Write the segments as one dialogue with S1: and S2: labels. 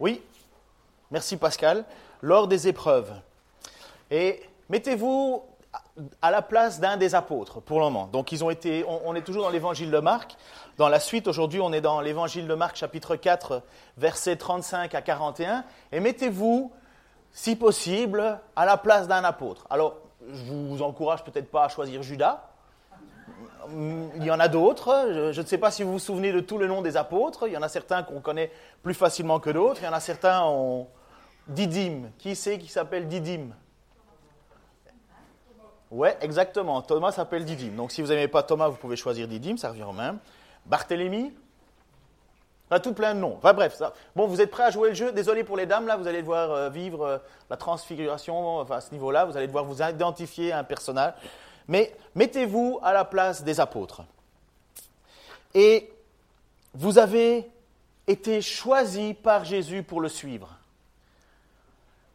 S1: Oui, merci Pascal, lors des épreuves. Et mettez-vous à la place d'un des apôtres pour le moment. Donc on, est toujours dans l'évangile de Marc. Dans la suite, aujourd'hui, on est dans l'évangile de Marc, chapitre 4, versets 35 à 41. Et mettez-vous, si possible, à la place d'un apôtre. Alors, je vous encourage peut-être pas à choisir Judas, il y en a d'autres. Je ne sais pas si vous vous souvenez de tout le nom des apôtres. Il y en a certains qu'on connaît plus facilement que d'autres. Il y en a certains, on... Didyme. Qui c'est qui s'appelle Didyme? Ouais, exactement. Thomas s'appelle Didyme. Donc si vous n'aimez pas Thomas, vous pouvez choisir Didyme, ça revient au même. Barthélemy? A tout plein de noms. Enfin bref. Bon, vous êtes prêts à jouer le jeu? Désolé pour les dames, là, vous allez devoir euh, vivre euh, la transfiguration enfin, à ce niveau-là. Vous allez devoir vous identifier à un personnage. Mais mettez-vous à la place des apôtres. Et vous avez été choisi par Jésus pour le suivre.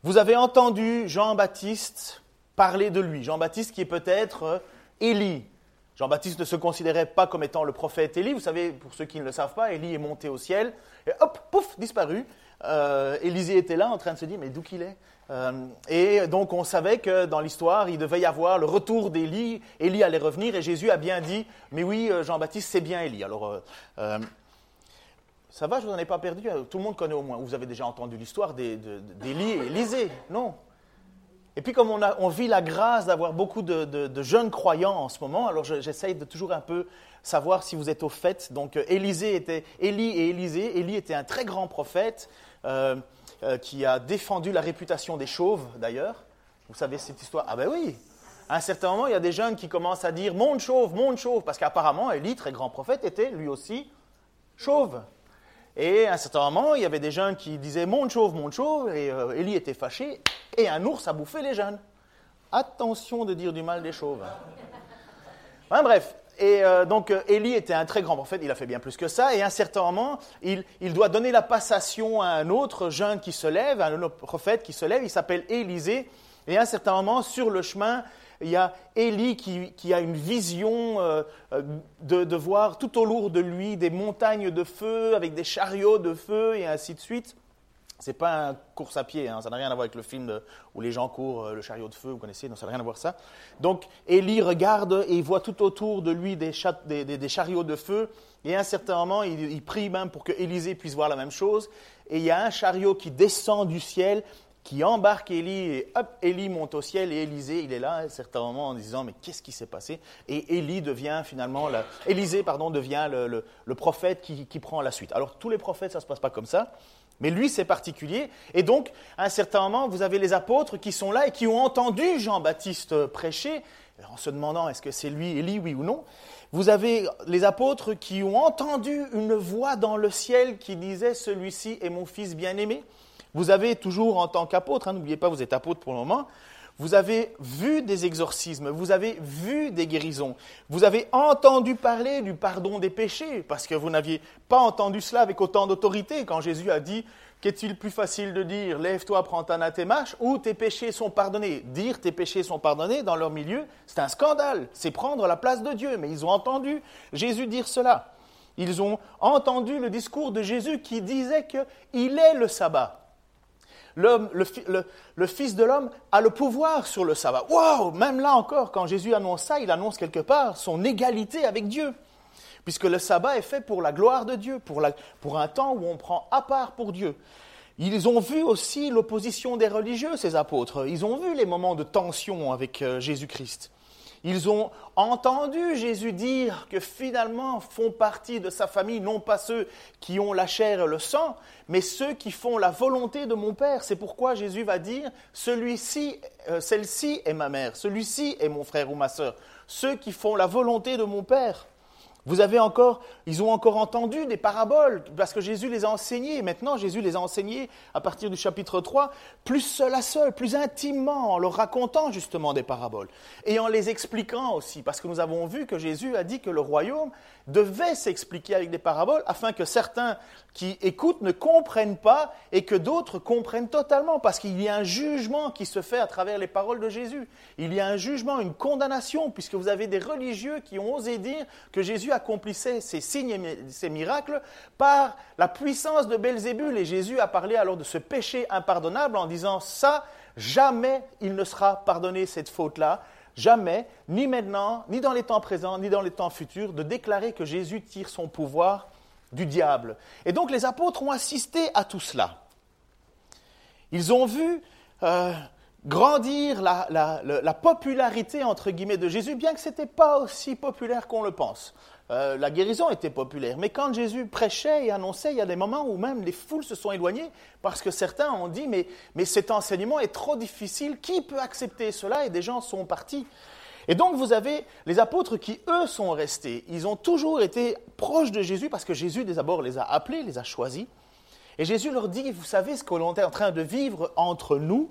S1: Vous avez entendu Jean-Baptiste parler de lui. Jean-Baptiste qui est peut-être euh, Élie. Jean-Baptiste ne se considérait pas comme étant le prophète Élie. Vous savez, pour ceux qui ne le savent pas, Élie est monté au ciel et hop, pouf, disparu. Euh, Élisée était là en train de se dire, mais d'où qu'il est? Euh, Et donc on savait que dans l'histoire, il devait y avoir le retour d'Élie, Élie allait revenir, et Jésus a bien dit, mais oui, euh, Jean-Baptiste, c'est bien Élie. Alors, ça va, je vous en ai pas perdu, tout le monde connaît au moins, vous avez déjà entendu l'histoire d'Élie et Élisée, non? Et puis comme on, vit la grâce d'avoir beaucoup de, jeunes croyants en ce moment, alors j'essaye de toujours un peu savoir si vous êtes au fait. Donc Élisée était, Élie et Élisée, Élie était un très grand prophète, euh, euh, qui a défendu la réputation des chauves, d'ailleurs. Vous savez cette histoire? Ah ben oui À un certain moment, il y a des jeunes qui commencent à dire monde chauve, monde chauve, parce qu'apparemment, Élie, très grand prophète, était lui aussi chauve. Et à un certain moment, il y avait des jeunes qui disaient monde chauve, monde chauve, et euh, Élie était fâché, et un ours a bouffé les jeunes. Attention de dire du mal des chauves. Enfin, bref, et euh, donc euh, Élie était un très grand prophète, il a fait bien plus que ça, et à un certain moment, il, doit donner la passation à un autre jeune qui se lève, un autre prophète qui se lève, il s'appelle Élisée, et à un certain moment, sur le chemin, il y a Élie qui, a une vision euh, de, de, voir tout au lourd de lui des montagnes de feu avec des chariots de feu et ainsi de suite. C'est pas un course à pied, hein, ça n'a rien à voir avec le film où les gens courent euh, le chariot de feu, vous connaissez, non, ça n'a rien à voir ça. Donc Élie regarde et il voit tout autour de lui des, chariots de feu, et à un certain moment, il, prie même pour que Élisée puisse voir la même chose, et il y a un chariot qui descend du ciel, qui embarque Élie, et hop, Élie monte au ciel, et Élisée, il est là à un certain moment en disant, mais qu'est-ce qui s'est passé? Et Élie devient finalement, Élisée, pardon, devient le, prophète qui, qui prend la suite. Alors tous les prophètes, ça ne se passe pas comme ça. Mais lui, c'est particulier. Et donc, à un certain moment, vous avez les apôtres qui sont là et qui ont entendu Jean-Baptiste prêcher, en se demandant est-ce que c'est lui, Élie, oui ou non. Vous avez les apôtres qui ont entendu une voix dans le ciel qui disait Celui-ci est mon fils bien-aimé. Vous avez toujours en tant qu'apôtre, hein, n'oubliez pas, vous êtes apôtre pour le moment, vous avez vu des exorcismes, vous avez vu des guérisons, vous avez entendu parler du pardon des péchés, parce que vous n'aviez pas entendu cela avec autant d'autorité quand Jésus a dit Qu'est-il plus facile de dire Lève-toi, prends ta marche ou tes péchés sont pardonnés Dire tes péchés sont pardonnés dans leur milieu, c'est un scandale, c'est prendre la place de Dieu. Mais ils ont entendu Jésus dire cela. Ils ont entendu le discours de Jésus qui disait qu'il est le sabbat le, Fils de l'homme a le pouvoir sur le sabbat. Waouh Même là encore, quand Jésus annonce ça, il annonce quelque part son égalité avec Dieu. Puisque le sabbat est fait pour la gloire de Dieu, pour, pour un temps où on prend à part pour Dieu. Ils ont vu aussi l'opposition des religieux, ces apôtres. Ils ont vu les moments de tension avec euh, Jésus-Christ. Ils ont entendu Jésus dire que finalement font partie de sa famille non pas ceux qui ont la chair et le sang, mais ceux qui font la volonté de mon Père. C'est pourquoi Jésus va dire, celui-ci, euh, celle-ci est ma mère, celui-ci est mon frère ou ma sœur, ceux qui font la volonté de mon Père. Vous avez encore, ils ont encore entendu des paraboles, parce que Jésus les a enseignées. Maintenant, Jésus les a enseignées à partir du chapitre 3, plus seul à seul, plus intimement, en leur racontant justement des paraboles. Et en les expliquant aussi, parce que nous avons vu que Jésus a dit que le royaume devait s'expliquer avec des paraboles, afin que certains qui écoutent ne comprennent pas et que d'autres comprennent totalement, parce qu'il y a un jugement qui se fait à travers les paroles de Jésus. Il y a un jugement, une condamnation, puisque vous avez des religieux qui ont osé dire que Jésus accomplissait ses signes et ses miracles par la puissance de Belzébul. Et Jésus a parlé alors de ce péché impardonnable en disant ça, jamais il ne sera pardonné cette faute-là. Jamais, ni maintenant, ni dans les temps présents, ni dans les temps futurs, de déclarer que Jésus tire son pouvoir du diable. Et donc les apôtres ont assisté à tout cela. Ils ont vu euh, grandir la, la, popularité, entre guillemets, de Jésus, bien que ce n'était pas aussi populaire qu'on le pense. Euh, la guérison était populaire, mais quand Jésus prêchait et annonçait, il y a des moments où même les foules se sont éloignées, parce que certains ont dit, mais, mais cet enseignement est trop difficile, qui peut accepter cela? Et des gens sont partis. Et donc vous avez les apôtres qui, eux, sont restés. Ils ont toujours été proches de Jésus, parce que Jésus, d'abord, les a appelés, les a choisis. Et Jésus leur dit, vous savez ce que l'on est en train de vivre entre nous,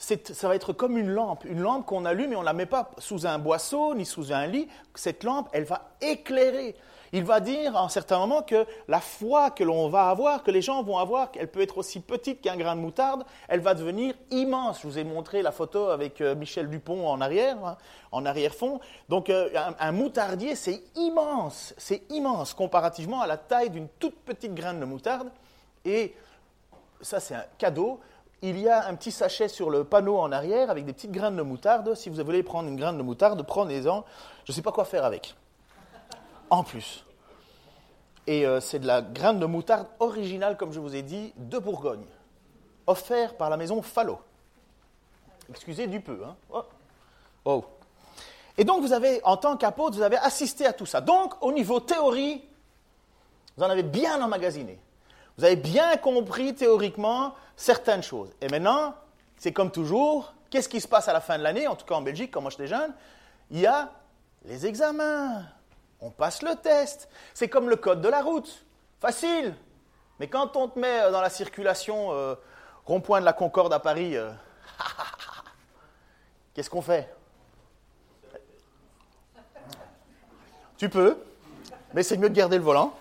S1: ça va être comme une lampe, une lampe qu'on allume et on ne la met pas sous un boisseau ni sous un lit. Cette lampe, elle va éclairer. Il va dire à un certain moment que la foi que l'on va avoir, que les gens vont avoir, elle peut être aussi petite qu'un grain de moutarde, elle va devenir immense. Je vous ai montré la photo avec euh, Michel Dupont en arrière, hein, en arrière-fond. Donc euh, un, moutardier, c'est immense, c'est immense comparativement à la taille d'une toute petite graine de moutarde. Et ça, c'est un cadeau il y a un petit sachet sur le panneau en arrière avec des petites graines de moutarde. Si vous voulez prendre une graine de moutarde, prenez-en. Je ne sais pas quoi faire avec. En plus. Et euh, c'est de la graine de moutarde originale, comme je vous ai dit, de Bourgogne. Offert par la maison Fallot. Excusez du peu. Hein. Oh. oh. Et donc, vous avez, en tant qu'apôtre, vous avez assisté à tout ça. Donc, au niveau théorie, vous en avez bien emmagasiné. Vous avez bien compris théoriquement certaines choses. Et maintenant, c'est comme toujours, qu'est-ce qui se passe à la fin de l'année, en tout cas en Belgique, quand moi j'étais jeune Il y a les examens. On passe le test. C'est comme le code de la route. Facile. Mais quand on te met dans la circulation euh, rond-point de la Concorde à Paris, euh, qu'est-ce qu'on fait? Tu peux, mais c'est mieux de garder le volant.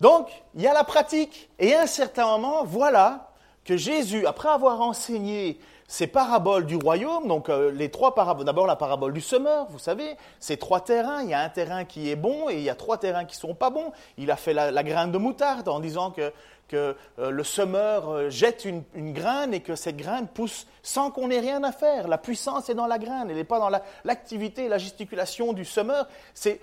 S1: Donc, il y a la pratique. Et à un certain moment, voilà que Jésus, après avoir enseigné ces paraboles du royaume, donc euh, les trois paraboles, d'abord la parabole du semeur, vous savez, ces trois terrains, il y a un terrain qui est bon et il y a trois terrains qui sont pas bons. Il a fait la, graine de moutarde en disant que, que euh, le semeur euh, jette une, graine et que cette graine pousse sans qu'on ait rien à faire. La puissance est dans la graine, elle n'est pas dans l'activité et la gesticulation du semeur. C'est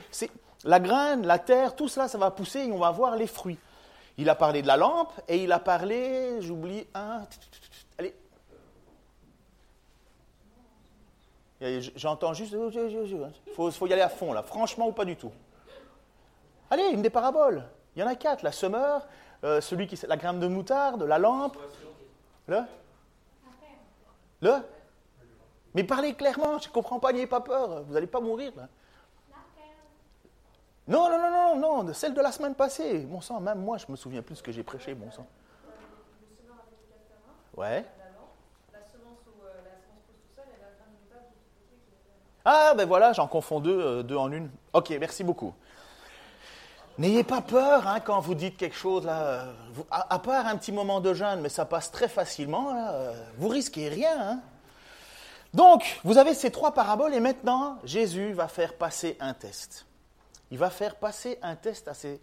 S1: la graine, la terre, tout cela, ça va pousser et on va voir les fruits. Il a parlé de la lampe et il a parlé, j'oublie un. Allez. J'entends juste. Il faut, faut, y aller à fond, là. Franchement ou pas du tout. Allez, une des paraboles. Il y en a quatre. La semeur, euh, celui qui. La graine de moutarde, la lampe. Le? Le? Mais parlez clairement, je ne comprends pas, n'ayez pas peur. Vous n'allez pas mourir. Non, non, non, non, non, celle de la semaine passée. Bon sang, même moi, je me souviens plus ce que j'ai prêché, bon sang. Ouais. Ah, ben voilà, j'en confonds deux, euh, deux en une. Ok, merci beaucoup. N'ayez pas peur hein, quand vous dites quelque chose, là, euh, à, part un petit moment de jeûne, mais ça passe très facilement, euh, vous risquez rien. Hein. Donc, vous avez ces trois paraboles et maintenant, Jésus va faire passer un test il va faire passer un test à ses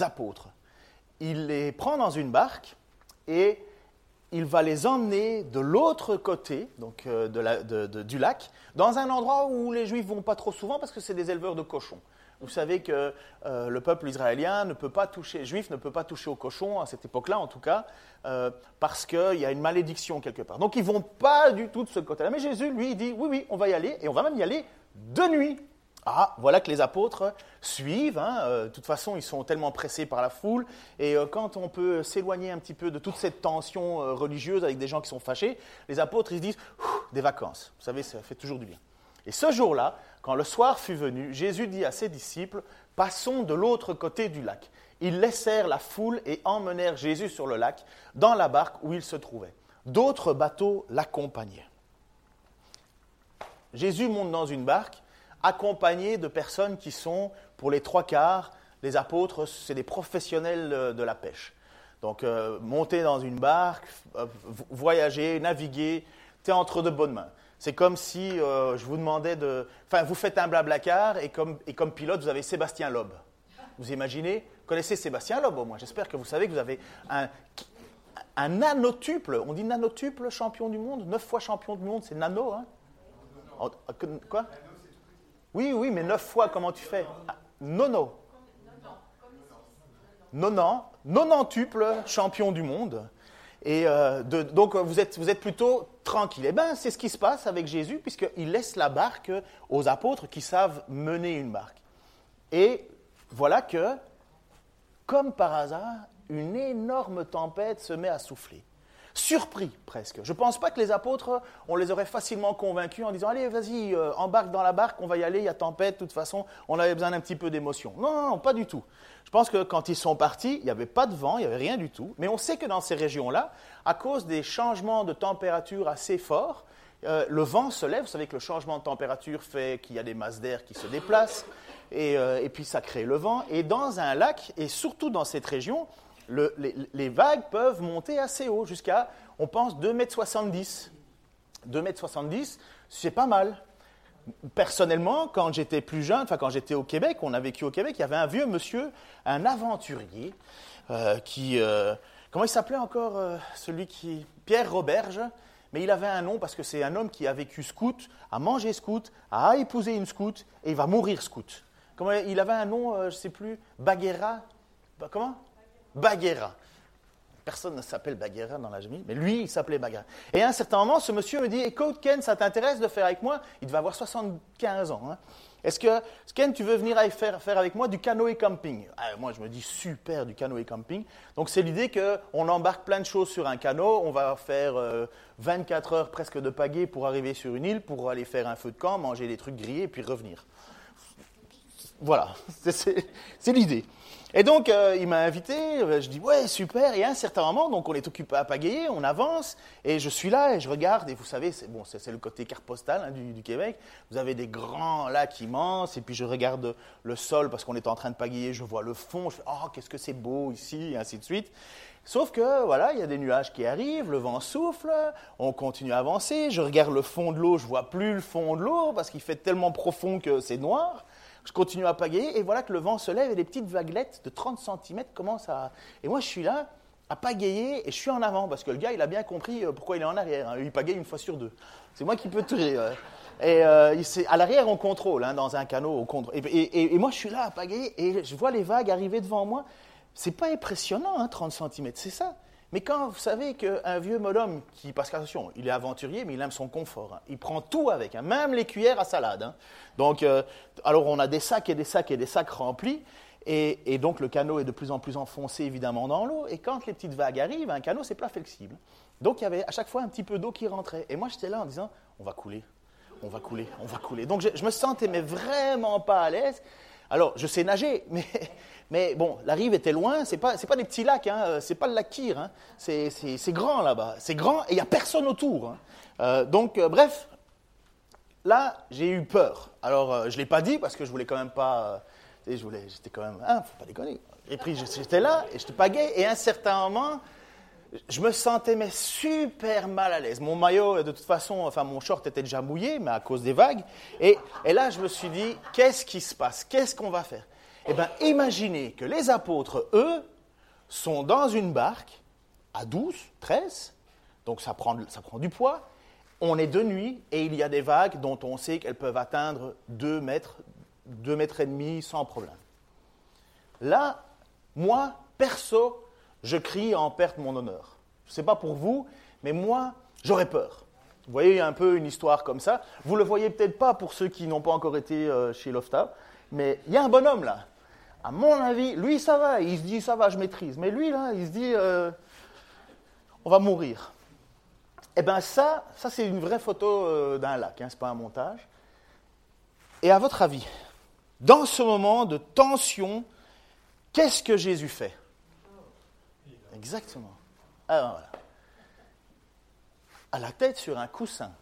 S1: apôtres. Il les prend dans une barque et il va les emmener de l'autre côté euh, du lac, dans un endroit où les Juifs vont pas trop souvent parce que c'est des éleveurs de cochons. Vous savez que euh, le peuple israélien ne peut pas toucher, juif ne peut pas toucher aux cochons à cette époque-là en tout cas, euh, parce qu'il y a une malédiction quelque part. Donc ils vont pas du tout de ce côté-là. Mais Jésus, lui, dit oui, oui, on va y aller et on va même y aller de nuit. Ah, voilà que les apôtres suivent. Hein, euh, de toute façon, ils sont tellement pressés par la foule. Et euh, quand on peut s'éloigner un petit peu de toute cette tension euh, religieuse avec des gens qui sont fâchés, les apôtres, ils se disent des vacances. Vous savez, ça fait toujours du bien. Et ce jour-là, Quand le soir fut venu, Jésus dit à ses disciples, Passons de l'autre côté du lac. Ils laissèrent la foule et emmenèrent Jésus sur le lac, dans la barque où il se trouvait. D'autres bateaux l'accompagnaient. Jésus monte dans une barque, accompagné de personnes qui sont, pour les trois quarts, les apôtres, c'est des professionnels de la pêche. Donc, euh, monter dans une barque, euh, voyager, naviguer, tu entre de bonnes mains. C'est comme si euh, je vous demandais de. Enfin, vous faites un blablacar et comme, et comme pilote, vous avez Sébastien Loeb. Vous imaginez Vous connaissez Sébastien Loeb au moins J'espère que vous savez que vous avez un, un nanotuple. On dit nanotuple champion du monde? Neuf fois champion du monde, c'est nano, hein? Quoi? Oui, oui, mais neuf fois, comment tu fais? Ah, Nono. Nonan, nonantuple champion du monde. Et euh, donc vous êtes, vous êtes plutôt tranquille. Eh bien, c'est ce qui se passe avec Jésus, puisqu'il laisse la barque aux apôtres qui savent mener une barque. Et voilà que, comme par hasard, une énorme tempête se met à souffler. Surpris presque. Je ne pense pas que les apôtres, on les aurait facilement convaincus en disant Allez, vas-y, euh, embarque dans la barque, on va y aller, il y a tempête, de toute façon, on avait besoin d'un petit peu d'émotion. Non, non, pas du tout. Je pense que quand ils sont partis, il n'y avait pas de vent, il n'y avait rien du tout. Mais on sait que dans ces régions-là, à cause des changements de température assez forts, euh, le vent se lève. Vous savez que le changement de température fait qu'il y a des masses d'air qui se déplacent, et, euh, et, puis ça crée le vent. Et dans un lac, et surtout dans cette région, les, vagues peuvent monter assez haut, jusqu'à, on pense, 2,70 m. 2,70 m, c'est pas mal. Personnellement, quand j'étais plus jeune, enfin quand j'étais au Québec, on a vécu au Québec, il y avait un vieux monsieur, un aventurier, euh, qui... Euh, comment il s'appelait encore euh, celui qui... Pierre Roberge, mais il avait un nom parce que c'est un homme qui a vécu scout, a mangé scout, a épousé une scout, et il va mourir scout. Il avait un nom, je ne sais plus, Baguera, comment? Baguera. Personne ne s'appelle Baguera dans la famille, mais lui, il s'appelait Baguera. Et à un certain moment, ce monsieur me dit Écoute, Ken, ça t'intéresse de faire avec moi? Il devait avoir 75 ans. Hein. Est-ce que, Ken, tu veux venir faire, avec moi du canoë camping? Ah, Moi, je me dis super, du canoë camping. Donc, c'est l'idée qu'on embarque plein de choses sur un canot. On va faire 24 euh, heures presque de pagaie pour arriver sur une île, pour aller faire un feu de camp, manger des trucs grillés, et puis revenir. Voilà, c'est l'idée. Et donc, euh, il m'a invité, euh, je dis, ouais, super. Et à un certain moment, donc on est occupé à pagayer, on avance, et je suis là et je regarde, et vous savez, c'est bon, c'est le côté carte postale hein, du, Québec. Vous avez des grands lacs immenses, et puis je regarde le sol parce qu'on est en train de pagayer, je vois le fond, je fais, oh, qu'est-ce que c'est beau ici, et ainsi de suite. Sauf que, voilà, il y a des nuages qui arrivent, le vent souffle, on continue à avancer, je regarde le fond de l'eau, je vois plus le fond de l'eau parce qu'il fait tellement profond que c'est noir. Je continue à pagayer et voilà que le vent se lève et les petites vaguelettes de 30 cm commencent à... Et moi, je suis là à pagayer et je suis en avant parce que le gars, il a bien compris euh, pourquoi il est en arrière. Hein. Il pagaye une fois sur deux. C'est moi qui peux tirer. Et euh, à l'arrière, on contrôle hein, dans un canot. Au contre... et, moi, je suis là à pagayer et je vois les vagues arriver devant moi. C'est pas impressionnant, 30 hein, cm, c'est ça. Mais quand vous savez qu'un vieux molhomme qui, parce qu'attention, il est aventurier, mais il aime son confort, hein. il prend tout avec, hein, même les cuillères à salade. Hein. Donc, euh, alors on a des sacs et des sacs et des sacs remplis, et, donc le canot est de plus en plus enfoncé évidemment dans l'eau, et quand les petites vagues arrivent, un canot c'est pas flexible. Donc il y avait à chaque fois un petit peu d'eau qui rentrait, et moi j'étais là en disant, on va couler, on va couler, on va couler. Donc je, je me sentais vraiment pas à l'aise. Alors je sais nager, mais mais bon, la rive était loin, ce n'est pas, pas des petits lacs, hein, euh, c'est pas le lac Kyr, hein, c'est grand là-bas, c'est grand et il n'y a personne autour. Hein. Euh, donc, euh, bref, là, j'ai eu peur. Alors, je ne l'ai pas dit parce que je voulais quand même pas. je voulais, j'étais quand même. Hein, faut pas déconner. Et puis, j'étais là et je te pagais et à un certain moment, je me sentais mais super mal à l'aise. Mon maillot, de toute façon, enfin mon short était déjà mouillé, mais à cause des vagues. Et, là, je me suis dit, qu'est-ce qui se passe? Qu'est-ce qu'on va faire? Eh bien, imaginez que les apôtres, eux, sont dans une barque à 12, 13, donc ça prend, ça prend du poids. On est de nuit et il y a des vagues dont on sait qu'elles peuvent atteindre 2 mètres, 2 mètres et demi sans problème. Là, moi, perso, je crie en perte mon honneur. Je ne sais pas pour vous, mais moi, j'aurais peur. Vous voyez un peu une histoire comme ça. Vous ne le voyez peut-être pas pour ceux qui n'ont pas encore été euh, chez Lofta, mais il y a un bonhomme là à mon avis, lui, ça va. Il se dit, ça va, je maîtrise. Mais lui, là, il se dit, euh, on va mourir. Eh bien, ça, ça c'est une vraie photo euh, d'un lac, hein, ce n'est pas un montage. Et à votre avis, dans ce moment de tension, qu'est-ce que Jésus fait? Exactement. Alors voilà. À la tête sur un coussin.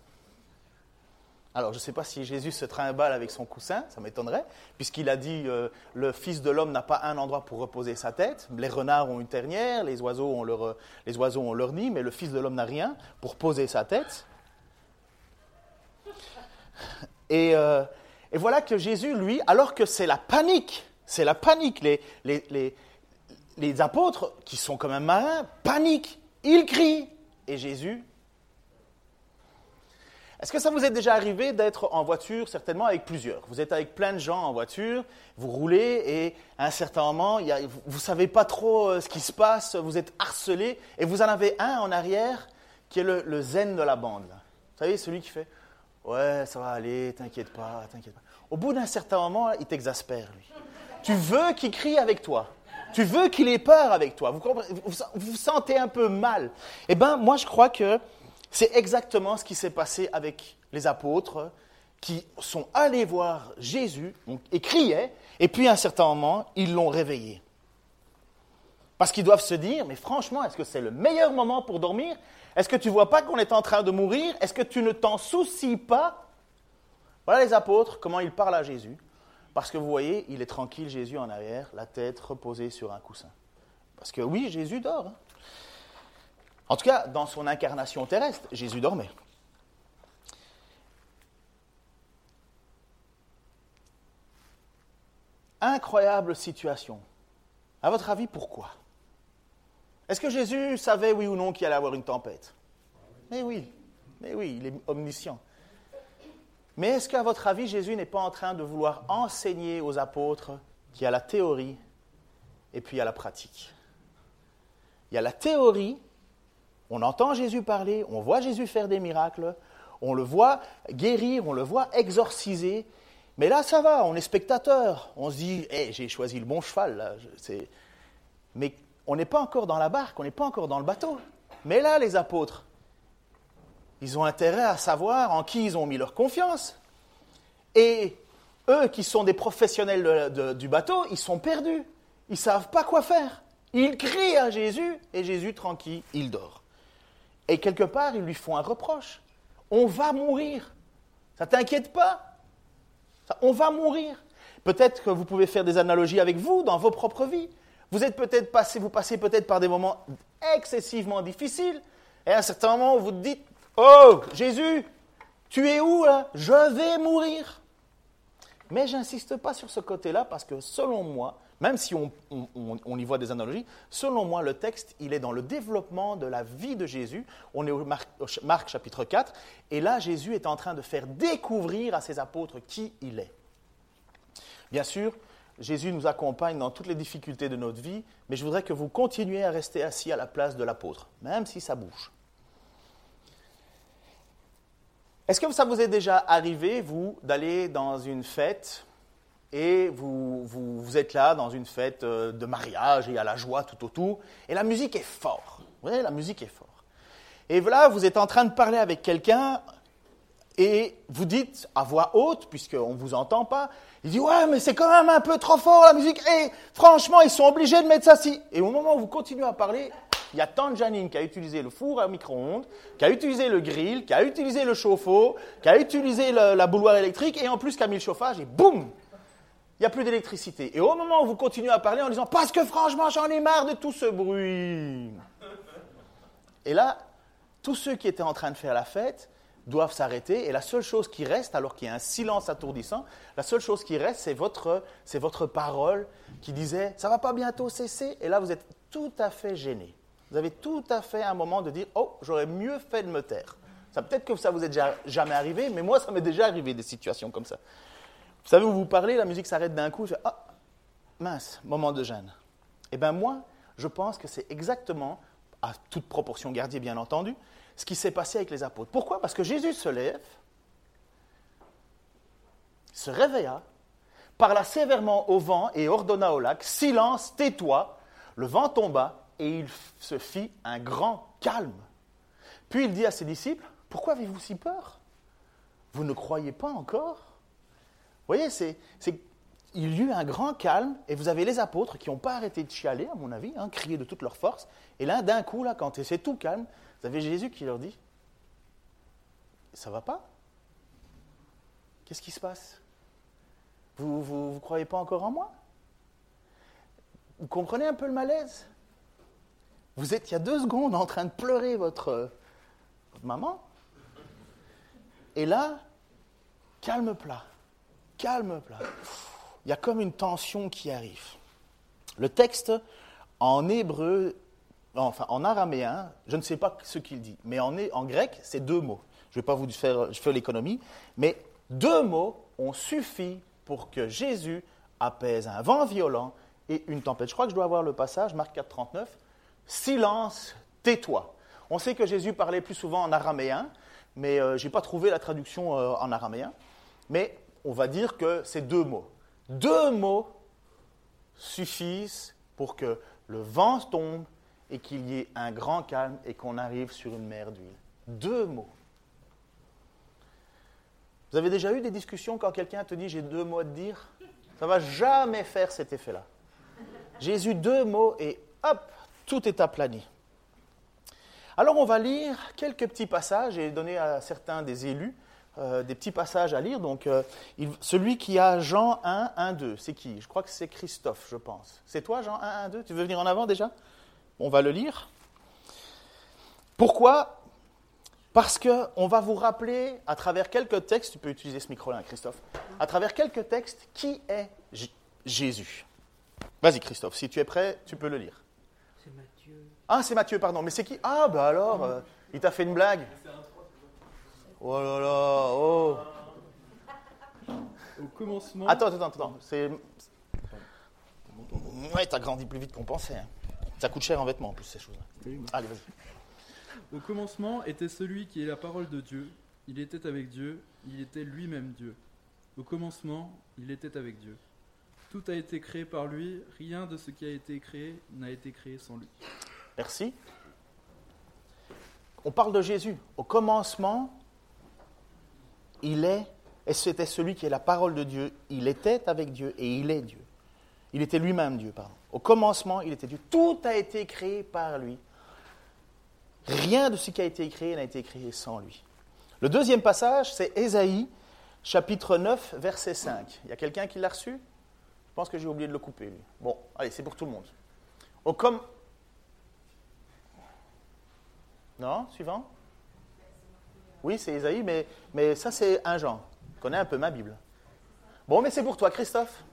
S1: Alors, je ne sais pas si Jésus se trimballe avec son coussin, ça m'étonnerait, puisqu'il a dit euh, le Fils de l'homme n'a pas un endroit pour reposer sa tête. Les renards ont une ternière, les oiseaux ont leur, euh, les oiseaux ont leur nid, mais le Fils de l'homme n'a rien pour poser sa tête. Et, euh, et, voilà que Jésus, lui, alors que c'est la panique, c'est la panique, les, les, les, les apôtres, qui sont comme un marin, paniquent, ils crient. Et Jésus est-ce que ça vous est déjà arrivé d'être en voiture, certainement avec plusieurs? Vous êtes avec plein de gens en voiture, vous roulez et à un certain moment, vous ne savez pas trop euh, ce qui se passe, vous êtes harcelé et vous en avez un en arrière qui est le, zen de la bande. Vous savez, celui qui fait Ouais, ça va aller, t'inquiète pas, t'inquiète pas. Au bout d'un certain moment, il t'exaspère, lui. Tu veux qu'il crie avec toi. Tu veux qu'il ait peur avec toi. Vous, vous sentez un peu mal. Eh bien, moi, je crois que c'est exactement ce qui s'est passé avec les apôtres qui sont allés voir Jésus et criaient, et puis à un certain moment, ils l'ont réveillé. Parce qu'ils doivent se dire, mais franchement, est-ce que c'est le meilleur moment pour dormir? Est-ce que tu vois pas qu'on est en train de mourir? Est-ce que tu ne t'en soucies pas? Voilà les apôtres, comment ils parlent à Jésus. Parce que vous voyez, il est tranquille, Jésus en arrière, la tête reposée sur un coussin. Parce que oui, Jésus dort. Hein. En tout cas, dans son incarnation terrestre, Jésus dormait. Incroyable situation. À votre avis, pourquoi? Est-ce que Jésus savait, oui ou non, qu'il allait avoir une tempête? Mais oui, mais oui, il est omniscient. Mais est-ce qu'à votre avis, Jésus n'est pas en train de vouloir enseigner aux apôtres qu'il y a la théorie et puis il y a la pratique? Il y a la théorie on entend Jésus parler, on voit Jésus faire des miracles, on le voit guérir, on le voit exorciser. Mais là, ça va, on est spectateur. On se dit, hey, j'ai choisi le bon cheval. Là. Mais on n'est pas encore dans la barque, on n'est pas encore dans le bateau. Mais là, les apôtres, ils ont intérêt à savoir en qui ils ont mis leur confiance. Et eux qui sont des professionnels du bateau, ils sont perdus. Ils ne savent pas quoi faire. Ils crient à Jésus et Jésus, tranquille, il dort. Et quelque part, ils lui font un reproche. On va mourir. Ça t'inquiète pas? On va mourir. Peut-être que vous pouvez faire des analogies avec vous dans vos propres vies. Vous êtes peut-être passé, vous passez peut-être par des moments excessivement difficiles. Et à un certain moment, vous dites Oh, Jésus, tu es où là Je vais mourir. Mais j'insiste pas sur ce côté-là parce que selon moi, même si on, y voit des analogies, selon moi, le texte, il est dans le développement de la vie de Jésus. On est au Marc, Marc chapitre 4, et là, Jésus est en train de faire découvrir à ses apôtres qui il est. Bien sûr, Jésus nous accompagne dans toutes les difficultés de notre vie, mais je voudrais que vous continuiez à rester assis à la place de l'apôtre, même si ça bouge. Est-ce que ça vous est déjà arrivé, vous, d'aller dans une fête et vous, vous, êtes là dans une fête euh, de mariage, et il y a la joie tout autour, et la musique est forte. Vous voyez, la musique est forte. Et voilà, vous êtes en train de parler avec quelqu'un, et vous dites à voix haute, puisqu'on ne vous entend pas, il dit Ouais, mais c'est quand même un peu trop fort la musique, et franchement, ils sont obligés de mettre ça ci. Et au moment où vous continuez à parler, il y a Janine qui a utilisé le four à micro-ondes, qui a utilisé le grill, qui a utilisé le chauffe-eau, qui a utilisé la bouloire électrique, et en plus qui a mis le chauffage, et boum il n'y a plus d'électricité. Et au moment où vous continuez à parler en disant Parce que franchement, j'en ai marre de tout ce bruit. Et là, tous ceux qui étaient en train de faire la fête doivent s'arrêter. Et la seule chose qui reste, alors qu'il y a un silence attourdissant, la seule chose qui reste, c'est votre, votre parole qui disait Ça va pas bientôt cesser. Et là, vous êtes tout à fait gêné. Vous avez tout à fait un moment de dire Oh, j'aurais mieux fait de me taire. Ça peut-être que ça vous est jamais arrivé, mais moi, ça m'est déjà arrivé des situations comme ça. Vous savez où vous parlez, la musique s'arrête d'un coup, je fais Ah, mince, moment de gêne. Eh bien, moi, je pense que c'est exactement, à toute proportion gardée bien entendu, ce qui s'est passé avec les apôtres. Pourquoi? Parce que Jésus se lève, se réveilla, parla sévèrement au vent et ordonna au lac Silence, tais-toi. Le vent tomba et il se fit un grand calme. Puis il dit à ses disciples Pourquoi avez-vous si peur? Vous ne croyez pas encore? Voyez, c'est, il y eut un grand calme, et vous avez les apôtres qui n'ont pas arrêté de chialer, à mon avis, hein, crier de toute leur force. Et là, d'un coup, là, quand c'est tout calme, vous avez Jésus qui leur dit Ça va pas? Qu'est-ce qui se passe? Vous ne vous, vous croyez pas encore en moi? Vous comprenez un peu le malaise? Vous êtes il y a deux secondes en train de pleurer votre, votre maman. Et là, calme plat. Calme plat. Il y a comme une tension qui arrive. Le texte en hébreu, enfin en araméen, je ne sais pas ce qu'il dit, mais en, en grec, c'est deux mots. Je ne vais pas vous faire, je fais l'économie, mais deux mots ont suffi pour que Jésus apaise un vent violent et une tempête. Je crois que je dois avoir le passage, Marc 4, 39. Silence, tais-toi. On sait que Jésus parlait plus souvent en araméen, mais euh, je n'ai pas trouvé la traduction euh, en araméen. Mais on va dire que c'est deux mots. Deux mots suffisent pour que le vent tombe et qu'il y ait un grand calme et qu'on arrive sur une mer d'huile. Deux mots. Vous avez déjà eu des discussions quand quelqu'un te dit j'ai deux mots à te dire? Ça va jamais faire cet effet-là. Jésus, deux mots et hop, tout est aplani. Alors on va lire quelques petits passages et donner à certains des élus euh, des petits passages à lire. Donc euh, celui qui a Jean 1, 1, 2, c'est qui? Je crois que c'est Christophe, je pense. C'est toi Jean 1, 1, 2 Tu veux venir en avant déjà? On va le lire. Pourquoi? Parce qu'on va vous rappeler, à travers quelques textes, tu peux utiliser ce micro-là, Christophe, à travers quelques textes, qui est Jésus. Vas-y, Christophe, si tu es prêt, tu peux le lire.
S2: C'est Matthieu.
S1: Ah, c'est Matthieu, pardon. Mais c'est qui? Ah, bah alors, euh, il t'a fait une blague Oh là là, oh
S3: Au commencement.
S1: Attends, attends, attends. C'est. Ouais, t'as grandi plus vite qu'on pensait. Hein. Ça coûte cher en vêtements en plus, ces choses-là. Allez, vas-y.
S3: Au commencement était celui qui est la parole de Dieu. Il était avec Dieu, il était lui-même Dieu. Au commencement, il était avec Dieu. Tout a été créé par lui, rien de ce qui a été créé n'a été créé sans lui.
S1: Merci. On parle de Jésus. Au commencement, il est, et c'était celui qui est la parole de Dieu. Il était avec Dieu et il est Dieu. Il était lui-même Dieu, pardon. Au commencement, il était Dieu. Tout a été créé par lui. Rien de ce qui a été créé n'a été créé sans lui. Le deuxième passage, c'est Ésaïe, chapitre 9, verset 5. Il y a quelqu'un qui l'a reçu? Je pense que j'ai oublié de le couper. Bon, allez, c'est pour tout le monde. Au comme... Non Suivant Oui, c'est Ésaïe, mais, ça, c'est un Jean. Je connais un peu ma Bible. Bon, mais c'est pour toi, Christophe.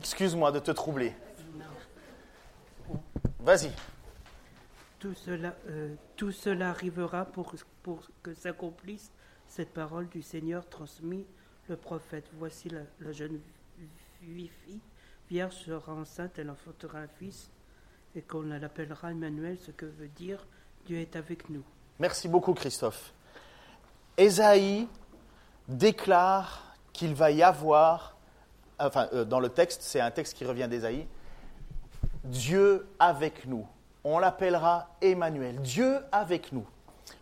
S1: Excuse-moi de te troubler. Vas-y.
S2: Tout cela, euh, arrivera pour, pour que s'accomplisse cette parole du Seigneur transmise le prophète. Voici la, jeune fille vierge sera enceinte, elle enfantera un fils, et qu'on l'appellera Emmanuel, ce que veut dire Dieu est avec nous.
S1: Merci beaucoup, Christophe. Ésaïe déclare qu'il va y avoir, enfin, euh, dans le texte, c'est un texte qui revient d'Ésaïe, Dieu avec nous. On l'appellera Emmanuel, Dieu avec nous.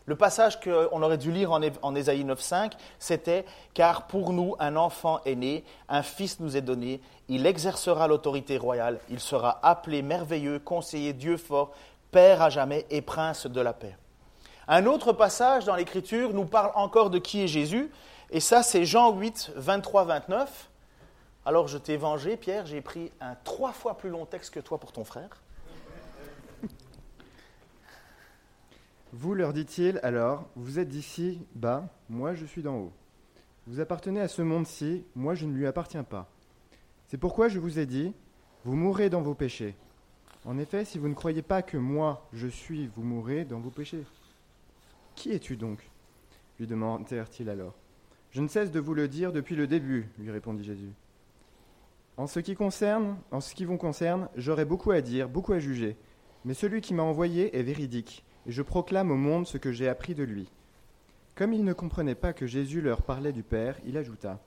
S1: Le passage qu'on aurait dû lire en, Ésaïe 9.5, c'était Car pour nous un enfant est né, un fils nous est donné, il exercera l'autorité royale, il sera appelé merveilleux, conseiller, Dieu fort, Père à jamais et prince de la paix. Un autre passage dans l'Écriture nous parle encore de qui est Jésus, et ça c'est Jean 8, 23-29. Alors je t'ai vengé, Pierre, j'ai pris un trois fois plus long texte que toi pour ton frère.
S4: Vous leur dit-il alors, vous êtes d'ici bas, moi je suis d'en haut. Vous appartenez à ce monde-ci, moi je ne lui appartiens pas. C'est pourquoi je vous ai dit, vous mourrez dans vos péchés. En effet, si vous ne croyez pas que moi je suis, vous mourrez dans vos péchés. Qui es-tu donc lui demandèrent-ils alors. Je ne cesse de vous le dire depuis le début, lui répondit Jésus. En ce qui concerne, en ce qui vous concerne, j'aurais beaucoup à dire, beaucoup à juger, mais celui qui m'a envoyé est véridique, et je proclame au monde ce que j'ai appris de lui. Comme ils ne comprenaient pas que Jésus leur parlait du Père, il ajouta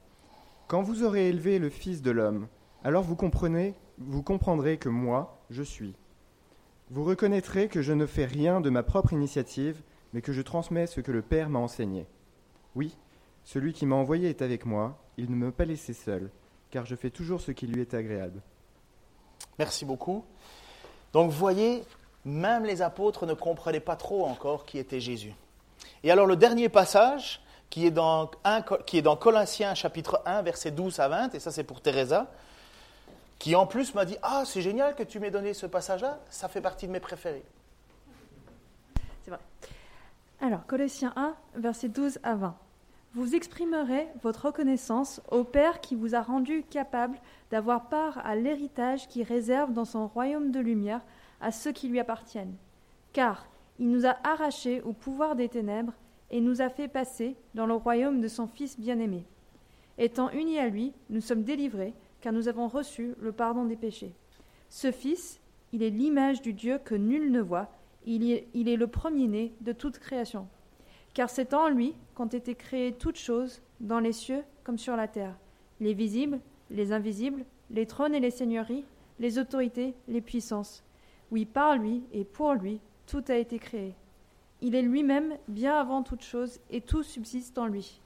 S4: Quand vous aurez élevé le Fils de l'homme, alors vous comprenez, vous comprendrez que moi, je suis. Vous reconnaîtrez que je ne fais rien de ma propre initiative, mais que je transmets ce que le Père m'a enseigné. Oui, celui qui m'a envoyé est avec moi, il ne m'a pas laissé seul, car je fais toujours ce qui lui est agréable.
S1: Merci beaucoup. Donc, voyez, même les apôtres ne comprenaient pas trop encore qui était Jésus. Et alors, le dernier passage, qui est dans, Colossiens chapitre 1, versets 12 à 20, et ça c'est pour Teresa, qui en plus m'a dit Ah, c'est génial que tu m'aies donné ce passage-là, ça fait partie de mes préférés.
S5: C'est vrai. Alors, Colossiens 1, versets 12 à 20. Vous exprimerez votre reconnaissance au Père qui vous a rendu capable d'avoir part à l'héritage qui réserve dans son royaume de lumière à ceux qui lui appartiennent. Car il nous a arrachés au pouvoir des ténèbres et nous a fait passer dans le royaume de son Fils bien-aimé. Étant unis à lui, nous sommes délivrés, car nous avons reçu le pardon des péchés. Ce Fils, il est l'image du Dieu que nul ne voit, il est, le premier-né de toute création. Car c'est en lui qu'ont été créées toutes choses, dans les cieux comme sur la terre, les visibles, les invisibles, les trônes et les seigneuries, les autorités, les puissances. Oui, par lui et pour lui, tout a été créé. Il est lui-même bien avant toute chose, et tout subsiste en lui.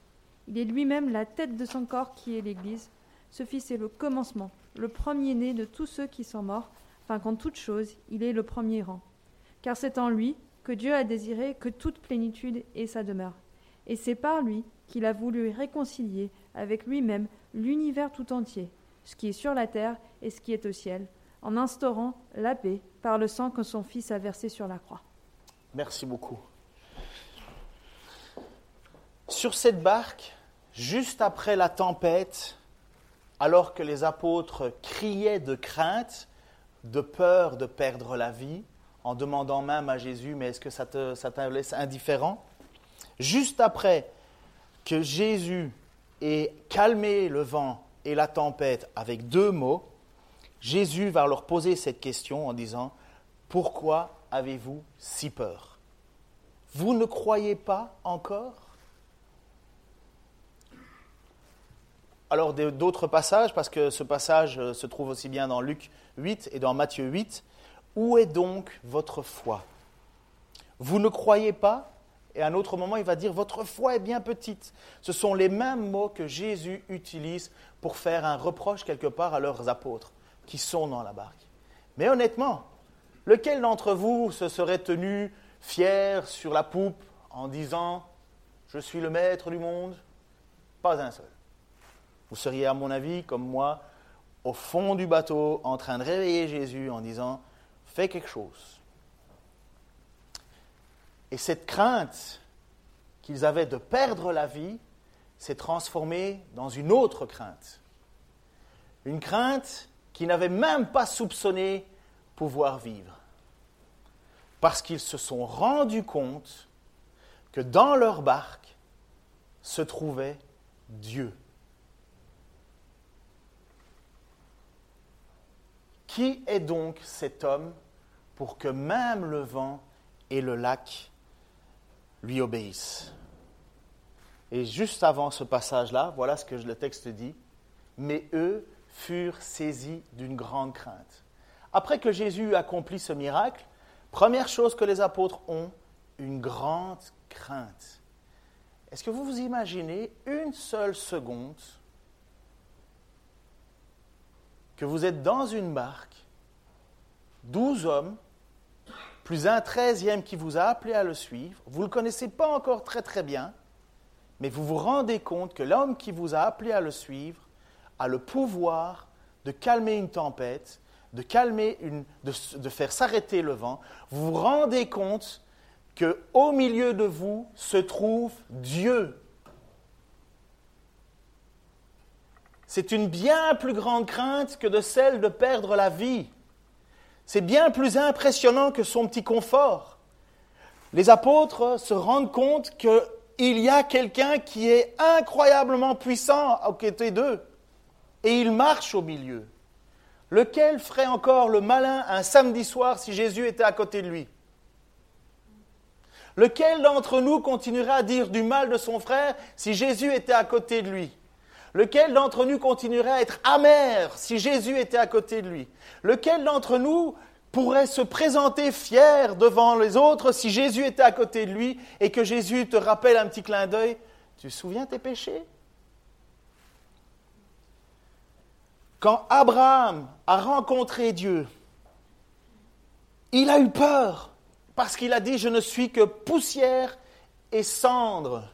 S5: Il est lui-même la tête de son corps qui est l'Église. Ce Fils est le commencement, le premier-né de tous ceux qui sont morts, afin qu'en toute chose il est le premier rang. Car c'est en lui que Dieu a désiré que toute plénitude ait sa demeure. Et c'est par lui qu'il a voulu réconcilier avec lui-même l'univers tout entier, ce qui est sur la terre et ce qui est au ciel, en instaurant la paix par le sang que son Fils a versé sur la croix.
S1: Merci beaucoup. Sur cette barque, juste après la tempête, alors que les apôtres criaient de crainte, de peur de perdre la vie, en demandant même à Jésus, mais est-ce que ça te, ça laisse indifférent? Juste après que Jésus ait calmé le vent et la tempête avec deux mots, Jésus va leur poser cette question en disant, pourquoi avez-vous si peur? Vous ne croyez pas encore? Alors d'autres passages, parce que ce passage euh, se trouve aussi bien dans Luc 8 et dans Matthieu 8, où est donc votre foi? Vous ne croyez pas? Et à un autre moment, il va dire, votre foi est bien petite. Ce sont les mêmes mots que Jésus utilise pour faire un reproche quelque part à leurs apôtres qui sont dans la barque. Mais honnêtement, lequel d'entre vous se serait tenu fier sur la poupe en disant, je suis le maître du monde? Pas un seul. Vous seriez, à mon avis, comme moi, au fond du bateau, en train de réveiller Jésus en disant, fais quelque chose. Et cette crainte qu'ils avaient de perdre la vie s'est transformée dans une autre crainte. Une crainte qu'ils n'avaient même pas soupçonné pouvoir vivre. Parce qu'ils se sont rendus compte que dans leur barque se trouvait Dieu. Qui est donc cet homme pour que même le vent et le lac lui obéissent? Et juste avant ce passage-là, voilà ce que le texte dit. Mais eux furent saisis d'une grande crainte. Après que Jésus eut accompli ce miracle, première chose que les apôtres ont, une grande crainte. Est-ce que vous vous imaginez une seule seconde que vous êtes dans une barque, douze hommes, plus un treizième qui vous a appelé à le suivre, vous ne le connaissez pas encore très très bien, mais vous vous rendez compte que l'homme qui vous a appelé à le suivre a le pouvoir de calmer une tempête, de faire s'arrêter le vent. Vous vous rendez compte que au milieu de vous se trouve Dieu c'est une bien plus grande crainte que celle de perdre la vie. C'est bien plus impressionnant que son petit confort. Les apôtres se rendent compte qu'il y a quelqu'un qui est incroyablement puissant à côté d'eux, et il marche au milieu. Lequel ferait encore le malin un samedi soir si Jésus était à côté de lui? Lequel d'entre nous continuerait à dire du mal de son frère si Jésus était à côté de lui? Lequel d'entre nous continuerait à être amer si Jésus était à côté de lui? Lequel d'entre nous pourrait se présenter fier devant les autres si Jésus était à côté de lui et que Jésus te rappelle un petit clin d'œil? Tu souviens tes péchés? Quand Abraham a rencontré Dieu, il a eu peur parce qu'il a dit, je ne suis que poussière et cendre.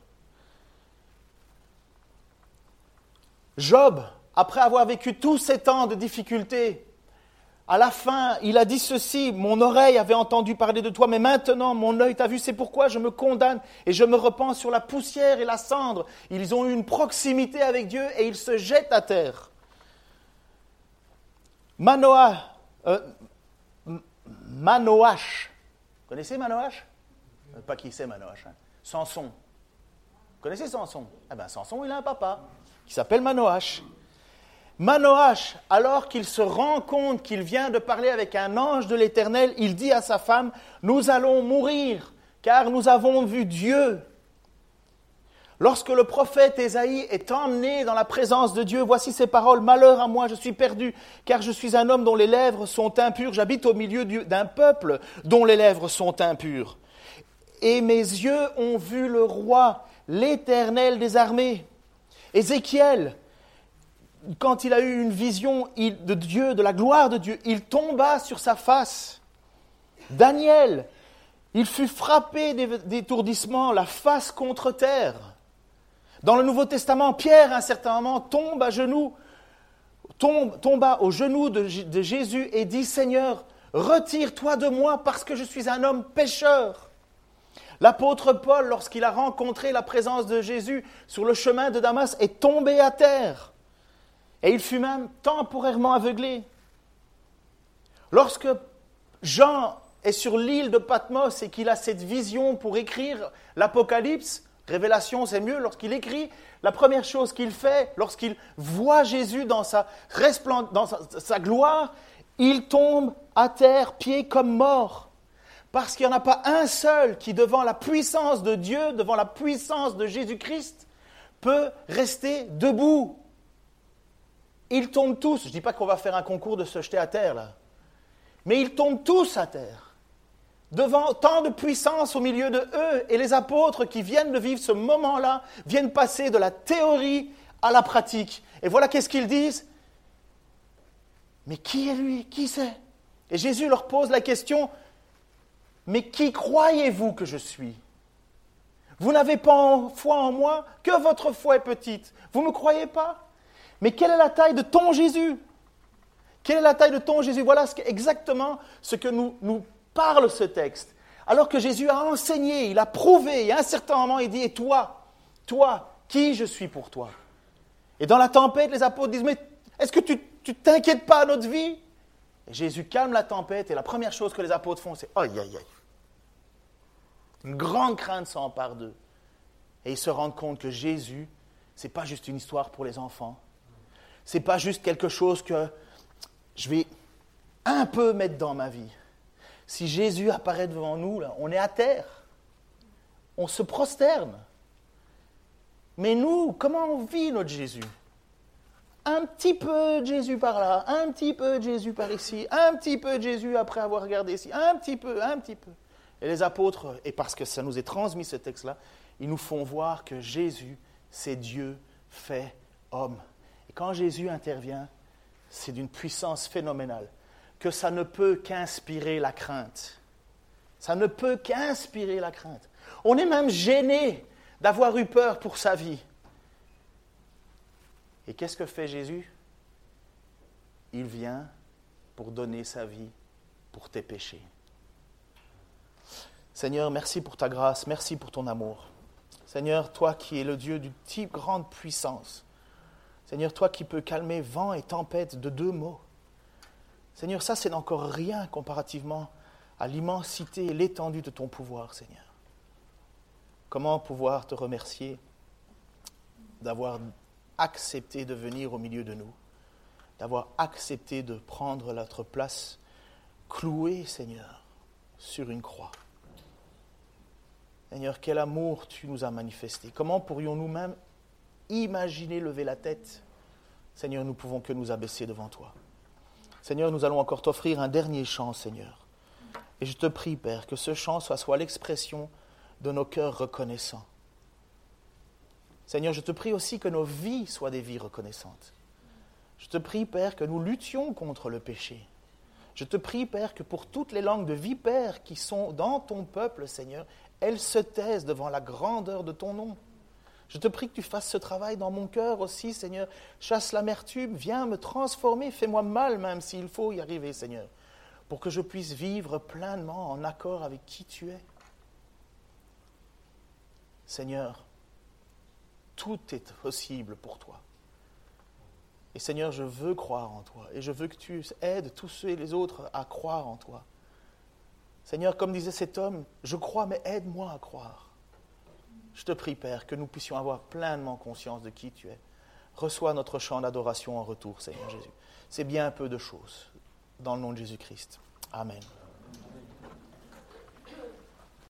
S1: Job, après avoir vécu tous ces temps de difficultés, à la fin, il a dit ceci, mon oreille avait entendu parler de toi, mais maintenant mon œil t'a vu, c'est pourquoi je me condamne et je me repens sur la poussière et la cendre. Ils ont eu une proximité avec Dieu et ils se jettent à terre. Manoah, euh, Manoach, connaissez Manoach Pas qui c'est Manoach, hein. Samson. Vous connaissez Samson? Eh bien Samson, il a un papa qui s'appelle Manoach. Manoach, alors qu'il se rend compte qu'il vient de parler avec un ange de l'Éternel, il dit à sa femme, nous allons mourir, car nous avons vu Dieu. Lorsque le prophète Ésaïe est emmené dans la présence de Dieu, voici ces paroles, Malheur à moi, je suis perdu, car je suis un homme dont les lèvres sont impures, j'habite au milieu d'un peuple dont les lèvres sont impures. Et mes yeux ont vu le roi, l'Éternel des armées. Ézéchiel, quand il a eu une vision de Dieu, de la gloire de Dieu, il tomba sur sa face. Daniel, il fut frappé d'étourdissement, la face contre terre. Dans le Nouveau Testament, Pierre, à un certain moment, tombe à genoux, tombe, tomba au genou de, de Jésus et dit Seigneur, retire-toi de moi parce que je suis un homme pécheur. L'apôtre Paul, lorsqu'il a rencontré la présence de Jésus sur le chemin de Damas, est tombé à terre. Et il fut même temporairement aveuglé. Lorsque Jean est sur l'île de Patmos et qu'il a cette vision pour écrire l'Apocalypse, révélation c'est mieux, lorsqu'il écrit, la première chose qu'il fait, lorsqu'il voit Jésus dans, sa, dans sa, gloire, il tombe à terre, pied comme mort. Parce qu'il n'y en a pas un seul qui, devant la puissance de Dieu, devant la puissance de Jésus-Christ, peut rester debout. Ils tombent tous. Je ne dis pas qu'on va faire un concours de se jeter à terre, là. Mais ils tombent tous à terre. Devant tant de puissance au milieu de eux, et les apôtres qui viennent de vivre ce moment-là, viennent passer de la théorie à la pratique. Et voilà qu'est-ce qu'ils disent. Mais qui est lui? Qui c'est? Et Jésus leur pose la question, mais qui croyez-vous que je suis? Vous n'avez pas foi en moi Que votre foi est petite. Vous ne me croyez pas? Mais quelle est la taille de ton Jésus? Quelle est la taille de ton Jésus? Voilà exactement ce que nous parle ce texte. Alors que Jésus a enseigné, il a prouvé, et à un certain moment, il dit, et toi, toi, qui je suis pour toi? Et dans la tempête, les apôtres disent, mais est-ce que tu ne t'inquiètes pas à notre vie? Jésus calme la tempête, et la première chose que les apôtres font, c'est, aïe, aïe, aïe. Une grande crainte s'empare d'eux. Et ils se rendent compte que Jésus, ce n'est pas juste une histoire pour les enfants, n'est pas juste quelque chose que je vais un peu mettre dans ma vie. Si Jésus apparaît devant nous, on est à terre. On se prosterne. Mais nous, comment on vit notre Jésus? Un petit peu Jésus par là, un petit peu de Jésus par ici, un petit peu de Jésus après avoir regardé ici, un petit peu, un petit peu. Et les apôtres, et parce que ça nous est transmis ce texte-là, ils nous font voir que Jésus, c'est Dieu fait homme. Et quand Jésus intervient, c'est d'une puissance phénoménale, que ça ne peut qu'inspirer la crainte. Ça ne peut qu'inspirer la crainte. On est même gêné d'avoir eu peur pour sa vie. Et qu'est-ce que fait Jésus? Il vient pour donner sa vie pour tes péchés. Seigneur, merci pour ta grâce, merci pour ton amour. Seigneur, toi qui es le Dieu d'une grande puissance, Seigneur, toi qui peux calmer vent et tempête de deux mots. Seigneur, ça, c'est encore rien comparativement à l'immensité et l'étendue de ton pouvoir, Seigneur. Comment pouvoir te remercier d'avoir accepté de venir au milieu de nous, d'avoir accepté de prendre notre place clouée, Seigneur, sur une croix. Seigneur, quel amour tu nous as manifesté. Comment pourrions-nous même imaginer lever la tête, Seigneur, nous pouvons que nous abaisser devant toi. Seigneur, nous allons encore t'offrir un dernier chant, Seigneur. Et je te prie, Père, que ce chant soit, l'expression de nos cœurs reconnaissants. Seigneur, je te prie aussi que nos vies soient des vies reconnaissantes. Je te prie, Père, que nous luttions contre le péché. Je te prie, Père, que pour toutes les langues de vipères qui sont dans ton peuple, Seigneur, elles se taisent devant la grandeur de ton nom. Je te prie que tu fasses ce travail dans mon cœur aussi, Seigneur. Chasse l'amertume, viens me transformer, fais-moi mal même s'il faut y arriver, Seigneur, pour que je puisse vivre pleinement en accord avec qui tu es. Seigneur, tout est possible pour toi. Et Seigneur, je veux croire en toi et je veux que tu aides tous ceux et les autres à croire en toi. Seigneur, comme disait cet homme, je crois, mais aide-moi à croire. Je te prie, Père, que nous puissions avoir pleinement conscience de qui tu es. Reçois notre chant d'adoration en retour, Seigneur Jésus. C'est bien peu de choses. Dans le nom de Jésus-Christ. Amen.